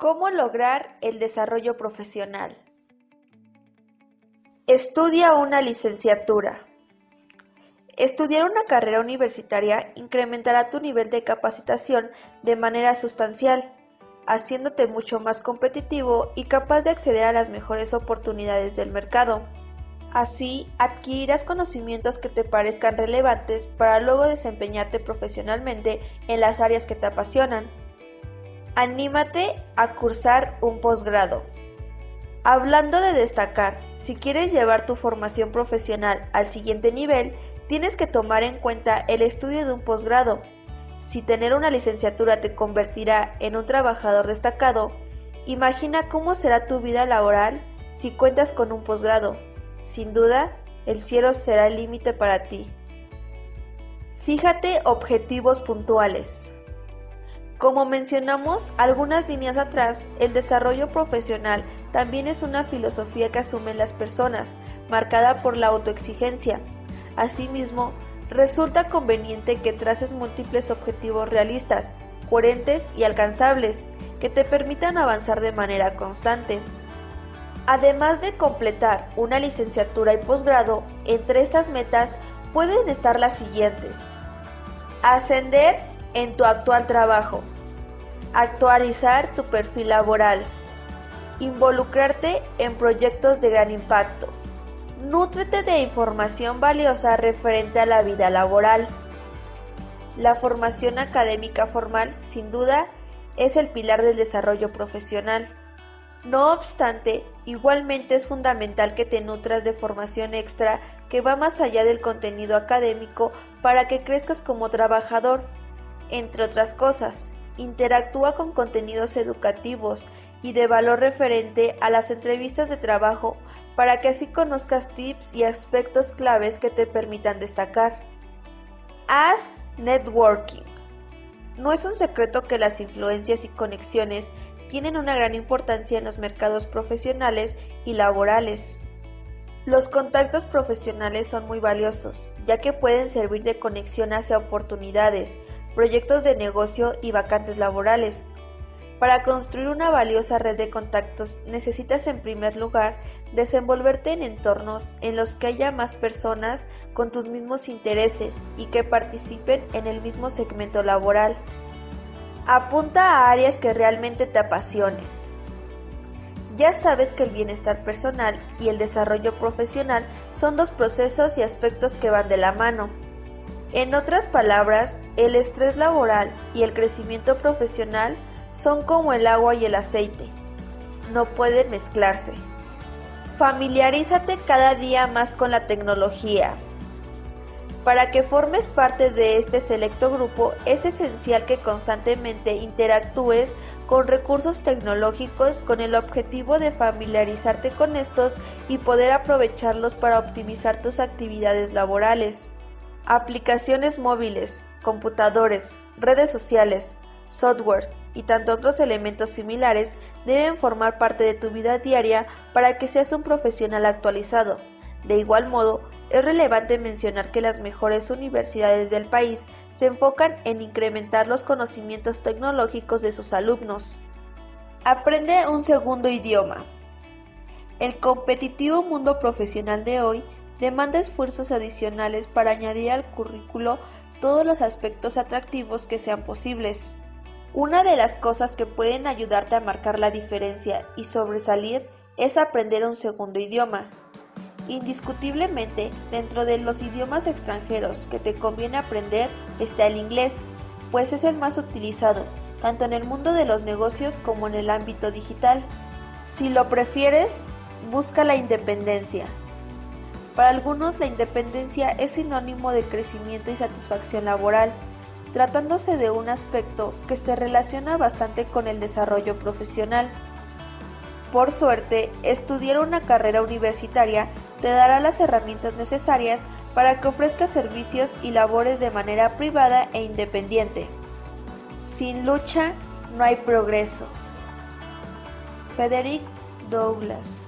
¿Cómo lograr el desarrollo profesional? Estudia una licenciatura. Estudiar una carrera universitaria incrementará tu nivel de capacitación de manera sustancial, haciéndote mucho más competitivo y capaz de acceder a las mejores oportunidades del mercado. Así, adquirirás conocimientos que te parezcan relevantes para luego desempeñarte profesionalmente en las áreas que te apasionan. Anímate a cursar un posgrado. Hablando de destacar, si quieres llevar tu formación profesional al siguiente nivel, tienes que tomar en cuenta el estudio de un posgrado. Si tener una licenciatura te convertirá en un trabajador destacado, imagina cómo será tu vida laboral si cuentas con un posgrado. Sin duda, el cielo será el límite para ti. Fíjate objetivos puntuales. Como mencionamos algunas líneas atrás, el desarrollo profesional también es una filosofía que asumen las personas, marcada por la autoexigencia. Asimismo, resulta conveniente que traces múltiples objetivos realistas, coherentes y alcanzables, que te permitan avanzar de manera constante. Además de completar una licenciatura y posgrado, entre estas metas pueden estar las siguientes. Ascender en tu actual trabajo. Actualizar tu perfil laboral. Involucrarte en proyectos de gran impacto. Nútrete de información valiosa referente a la vida laboral. La formación académica formal, sin duda, es el pilar del desarrollo profesional. No obstante, igualmente es fundamental que te nutras de formación extra que va más allá del contenido académico para que crezcas como trabajador. Entre otras cosas, interactúa con contenidos educativos y de valor referente a las entrevistas de trabajo para que así conozcas tips y aspectos claves que te permitan destacar. Haz networking. No es un secreto que las influencias y conexiones tienen una gran importancia en los mercados profesionales y laborales. Los contactos profesionales son muy valiosos, ya que pueden servir de conexión hacia oportunidades, proyectos de negocio y vacantes laborales. Para construir una valiosa red de contactos necesitas en primer lugar desenvolverte en entornos en los que haya más personas con tus mismos intereses y que participen en el mismo segmento laboral. Apunta a áreas que realmente te apasionen. Ya sabes que el bienestar personal y el desarrollo profesional son dos procesos y aspectos que van de la mano. En otras palabras, el estrés laboral y el crecimiento profesional son como el agua y el aceite. No pueden mezclarse. Familiarízate cada día más con la tecnología. Para que formes parte de este selecto grupo es esencial que constantemente interactúes con recursos tecnológicos con el objetivo de familiarizarte con estos y poder aprovecharlos para optimizar tus actividades laborales. Aplicaciones móviles, computadores, redes sociales, softwares y tantos otros elementos similares deben formar parte de tu vida diaria para que seas un profesional actualizado. De igual modo, es relevante mencionar que las mejores universidades del país se enfocan en incrementar los conocimientos tecnológicos de sus alumnos. Aprende un segundo idioma. El competitivo mundo profesional de hoy demanda esfuerzos adicionales para añadir al currículo todos los aspectos atractivos que sean posibles. Una de las cosas que pueden ayudarte a marcar la diferencia y sobresalir es aprender un segundo idioma. Indiscutiblemente, dentro de los idiomas extranjeros que te conviene aprender está el inglés, pues es el más utilizado, tanto en el mundo de los negocios como en el ámbito digital. Si lo prefieres, busca la independencia. Para algunos la independencia es sinónimo de crecimiento y satisfacción laboral, tratándose de un aspecto que se relaciona bastante con el desarrollo profesional. Por suerte, estudiar una carrera universitaria te dará las herramientas necesarias para que ofrezcas servicios y labores de manera privada e independiente. Sin lucha no hay progreso. Frederick Douglass